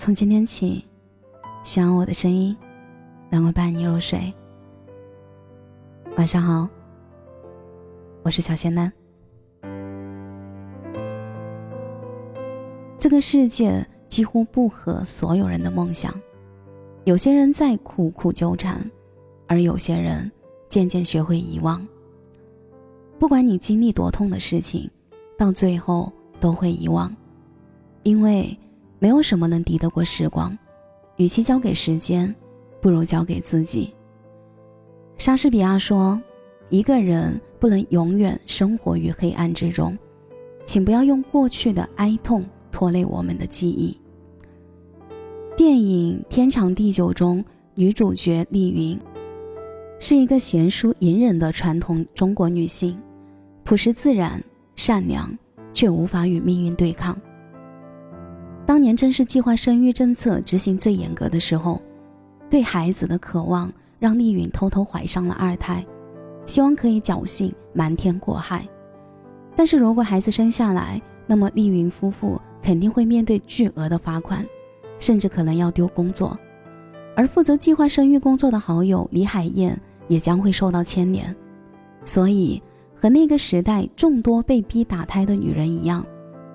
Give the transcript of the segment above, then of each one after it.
从今天起，希望我的声音能够伴你入睡。晚上好，我是小仙丹。这个世界几乎不合所有人的梦想，有些人在苦苦纠缠，而有些人渐渐学会遗忘。不管你经历多痛的事情，到最后都会遗忘，因为没有什么能敌得过时光。与其交给时间，不如交给自己。莎士比亚说：“一个人不能永远生活于黑暗之中，请不要用过去的哀痛。”拖累我们的记忆。电影《天长地久》中，女主角丽云是一个贤淑隐忍的传统中国女性，朴实自然、善良，却无法与命运对抗。当年正是计划生育政策执行最严格的时候，对孩子的渴望让丽云偷偷怀上了二胎，希望可以侥幸瞒天过海。但是如果孩子生下来，那么丽云夫妇。肯定会面对巨额的罚款，甚至可能要丢工作，而负责计划生育工作的好友李海燕也将会受到牵连。所以，和那个时代众多被逼打胎的女人一样，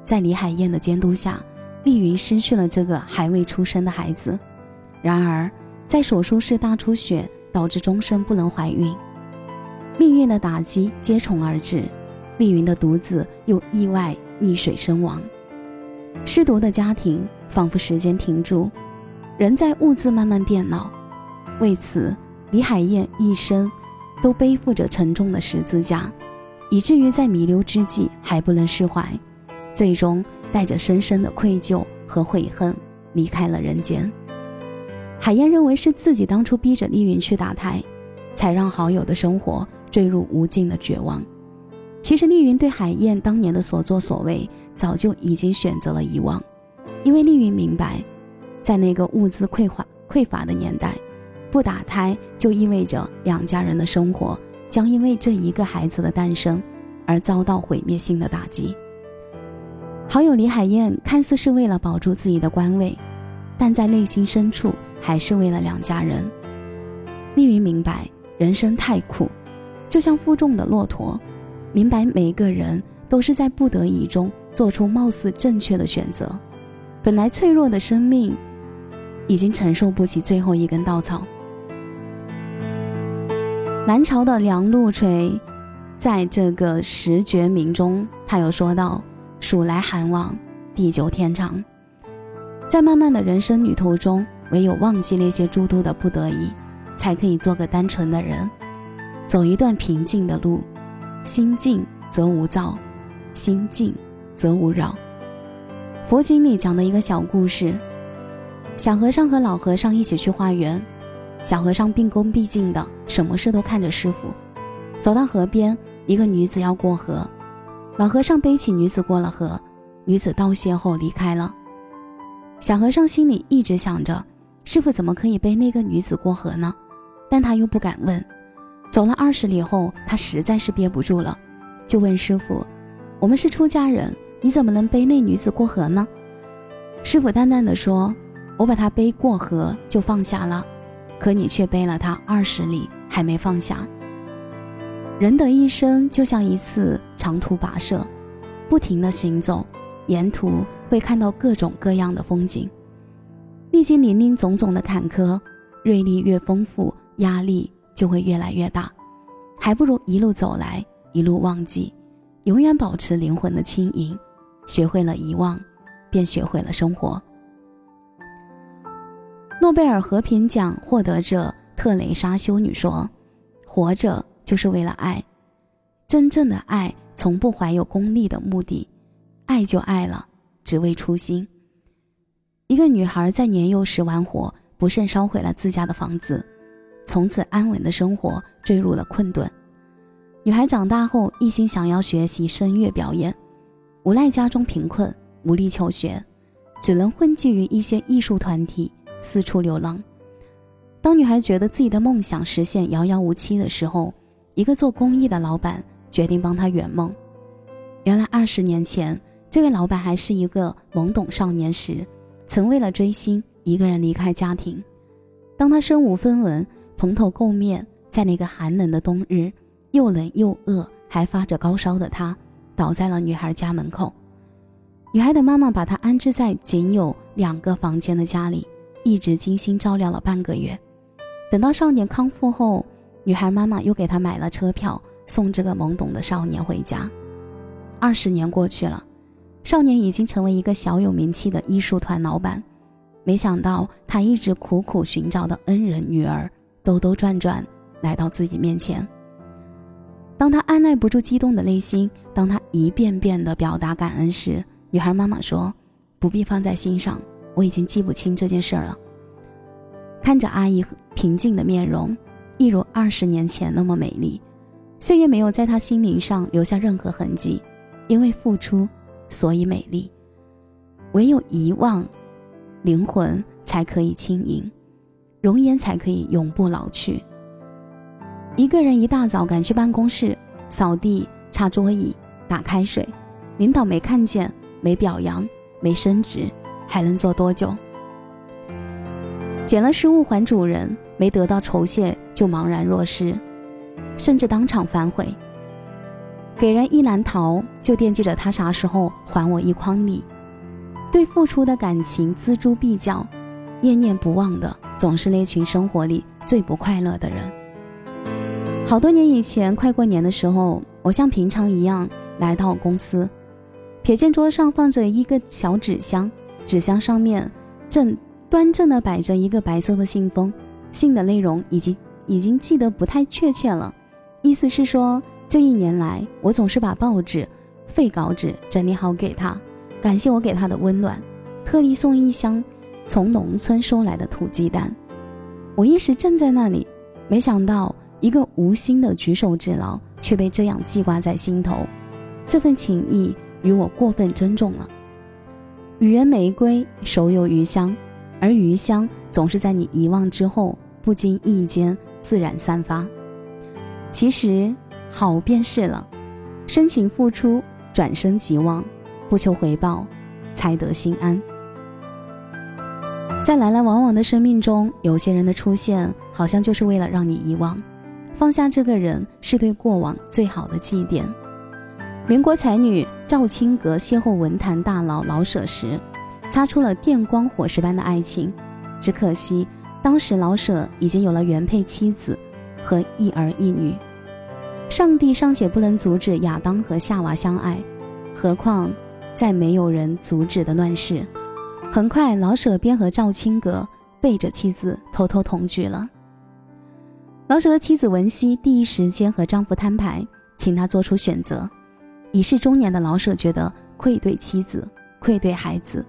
在李海燕的监督下，丽云失去了这个还未出生的孩子。然而，在手术室大出血，导致终身不能怀孕，命运的打击接踵而至，丽云的独子又意外溺水身亡。失独的家庭仿佛时间停住，人在兀自慢慢变老。为此，李海燕一生都背负着沉重的十字架，以至于在弥留之际还不能释怀，最终带着深深的愧疚和悔恨离开了人间。海燕认为是自己当初逼着丽云去打胎，才让好友的生活坠入无尽的绝望。其实，丽云对海燕当年的所作所为。早就已经选择了遗忘，因为丽云明白，在那个物资匮乏匮乏的年代，不打胎就意味着两家人的生活将因为这一个孩子的诞生而遭到毁灭性的打击。好友李海燕看似是为了保住自己的官位，但在内心深处还是为了两家人。丽云明白人生太苦，就像负重的骆驼，明白每一个人都是在不得已中。做出貌似正确的选择，本来脆弱的生命已经承受不起最后一根稻草。南朝的梁陆垂，在这个十绝名中，他有说到：“暑来寒往，地久天长。”在漫漫的人生旅途中，唯有忘记那些诸多的不得已，才可以做个单纯的人，走一段平静的路。心静则无躁，心静。则无扰。佛经里讲的一个小故事：小和尚和老和尚一起去化缘。小和尚毕恭毕敬的，什么事都看着师傅。走到河边，一个女子要过河，老和尚背起女子过了河。女子道谢后离开了。小和尚心里一直想着，师傅怎么可以背那个女子过河呢？但他又不敢问。走了二十里后，他实在是憋不住了，就问师傅：“我们是出家人。”你怎么能背那女子过河呢？师傅淡淡的说：“我把她背过河就放下了，可你却背了她二十里还没放下。人的一生就像一次长途跋涉，不停的行走，沿途会看到各种各样的风景，历经林林总总的坎坷，阅历越丰富，压力就会越来越大，还不如一路走来，一路忘记，永远保持灵魂的轻盈。”学会了遗忘，便学会了生活。诺贝尔和平奖获得者特蕾莎修女说：“活着就是为了爱，真正的爱从不怀有功利的目的，爱就爱了，只为初心。”一个女孩在年幼时玩火，不慎烧毁了自家的房子，从此安稳的生活坠入了困顿。女孩长大后一心想要学习声乐表演。无奈家中贫困，无力求学，只能混迹于一些艺术团体，四处流浪。当女孩觉得自己的梦想实现遥遥无期的时候，一个做公益的老板决定帮他圆梦。原来二十年前，这位老板还是一个懵懂少年时，曾为了追星一个人离开家庭。当他身无分文、蓬头垢面，在那个寒冷的冬日，又冷又饿，还发着高烧的他，倒在了女孩家门口。女孩的妈妈把他安置在仅有两个房间的家里，一直精心照料了半个月。等到少年康复后，女孩妈妈又给他买了车票，送这个懵懂的少年回家。二十年过去了，少年已经成为一个小有名气的艺术团老板。没想到，他一直苦苦寻找的恩人女儿，兜兜转转来到自己面前。当他按耐不住激动的内心，当他一遍遍地表达感恩时，女孩妈妈说：“不必放在心上，我已经记不清这件事了。”看着阿姨平静的面容，一如二十年前那么美丽，岁月没有在他心灵上留下任何痕迹。因为付出，所以美丽。唯有遗忘。灵魂才可以轻盈，容颜才可以永不老去。一个人一大早赶去办公室，扫地、擦桌椅、打开水，领导没看见、没表扬、没升职，还能做多久？捡了失物还主人，没得到酬谢就茫然若失，甚至当场反悔。给人一篮桃，就惦记着他啥时候还我一筐梨。对付出的感情锱铢必较，念念不忘的总是那群生活里最不快乐的人。好多年以前，快过年的时候，我像平常一样来到公司，瞥见桌上放着一个小纸箱，纸箱上面正端正的摆着一个白色的信封，信的内容已经已经记得不太确切了，意思是说这一年来我总是把报纸、废稿纸整理好给他。感谢我给他的温暖，特地送一箱从农村收来的土鸡蛋。我一时站在那里，没想到一个无心的举手之劳却被这样记挂在心头。这份情谊与我过分珍重了。予人玫瑰，手有余香，而余香总是在你遗忘之后，不经意间自然散发。其实好便是了，深情付出，转身即忘。不求回报，才得心安。在来来往往的生命中，有些人的出现，好像就是为了让你遗忘。放下这个人，是对过往最好的祭奠。民国才女赵青阁邂逅文坛大佬老舍时，擦出了电光火石般的爱情。只可惜，当时老舍已经有了原配妻子和一儿一女。上帝尚且不能阻止亚当和夏娃相爱，何况……在没有人阻止的乱世，很快老舍便和赵青阁背着妻子偷偷同居了。老舍的妻子文熙第一时间和丈夫摊牌，请他做出选择。已是中年的老舍觉得愧对妻子，愧对孩子，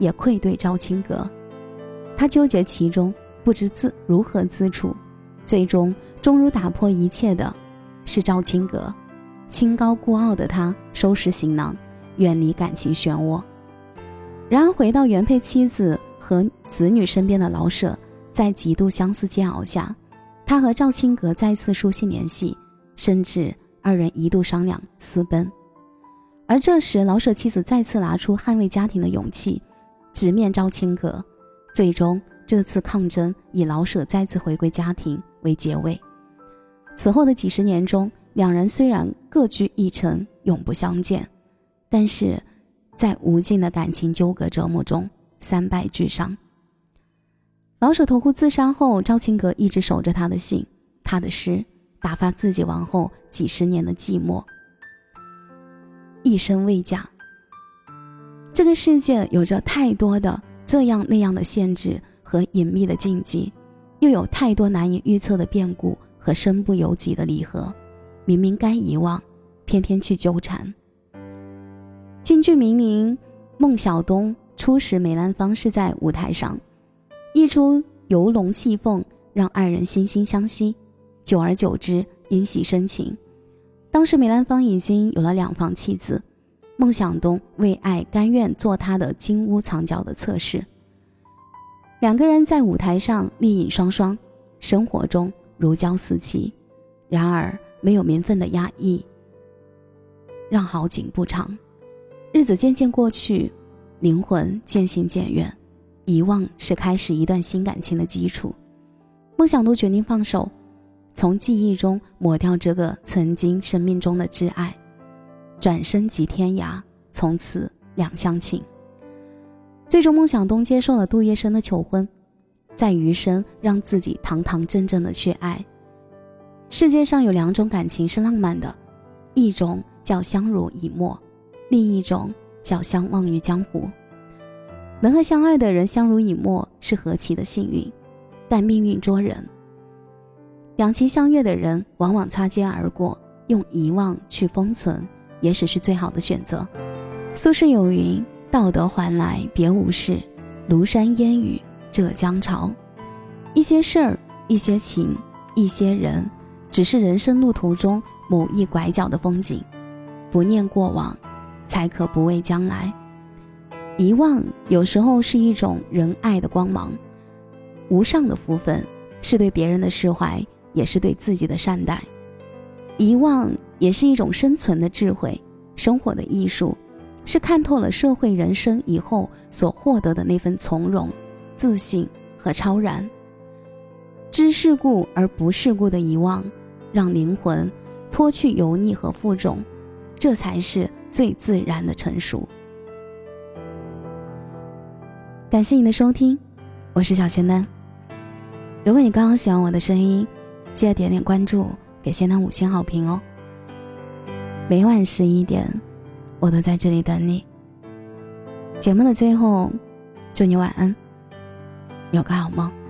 也愧对赵青阁。他纠结其中，不知自如何自处。最终，终如打破一切的是赵青阁。清高孤傲的他收拾行囊。远离感情漩涡。然而，回到原配妻子和子女身边的老舍，在极度相思煎熬下，他和赵青阁再次书信联系，甚至二人一度商量私奔。而这时，老舍妻子再次拿出捍卫家庭的勇气，直面赵青阁。最终，这次抗争以老舍再次回归家庭为结尾。此后的几十年中，两人虽然各居一城，永不相见。但是，在无尽的感情纠葛折磨中，三败俱伤。老舍投湖自杀后，赵青阁一直守着他的信、他的诗，打发自己往后几十年的寂寞。一生未嫁。这个世界有着太多的这样那样的限制和隐秘的禁忌，又有太多难以预测的变故和身不由己的离合。明明该遗忘，偏偏去纠缠。京剧名伶孟小冬初识梅兰芳是在舞台上，一出游龙戏凤让二人惺惺相惜，久而久之因戏生情。当时梅兰芳已经有了两房妻子，孟小冬为爱甘愿做他的金屋藏娇的侧室。两个人在舞台上丽影双双，生活中如胶似漆。然而没有名分的压抑，让好景不长。日子渐渐过去，灵魂渐行渐远，遗忘是开始一段新感情的基础。梦想都决定放手，从记忆中抹掉这个曾经生命中的挚爱，转身即天涯，从此两相情。最终，孟想东接受了杜月笙的求婚，在余生让自己堂堂正正的去爱。世界上有两种感情是浪漫的，一种叫相濡以沫，另一种叫相忘于江湖。能和相爱的人相濡以沫是何其的幸运，但命运捉人。两情相悦的人往往擦肩而过，用遗忘去封存，也许是最好的选择。苏轼有云。道德还来别无事，庐山烟雨浙江潮。一些事儿，一些情，一些人，只是人生路途中某一拐角的风景。不念过往，才可不畏将来。遗忘有时候是一种仁爱的光芒，无上的福分，是对别人的释怀，也是对自己的善待。遗忘也是一种生存的智慧，生活的艺术。是看透了社会人生以后所获得的那份从容、自信和超然。知世故而不世故的遗忘，让灵魂脱去油腻和负重，这才是最自然的成熟。感谢你的收听，我是小仙丹。如果你刚刚喜欢我的声音，记得点点关注，给仙丹五星好评哦。每晚十一点。我都在这里等你。节目的最后，祝你晚安，有个好梦。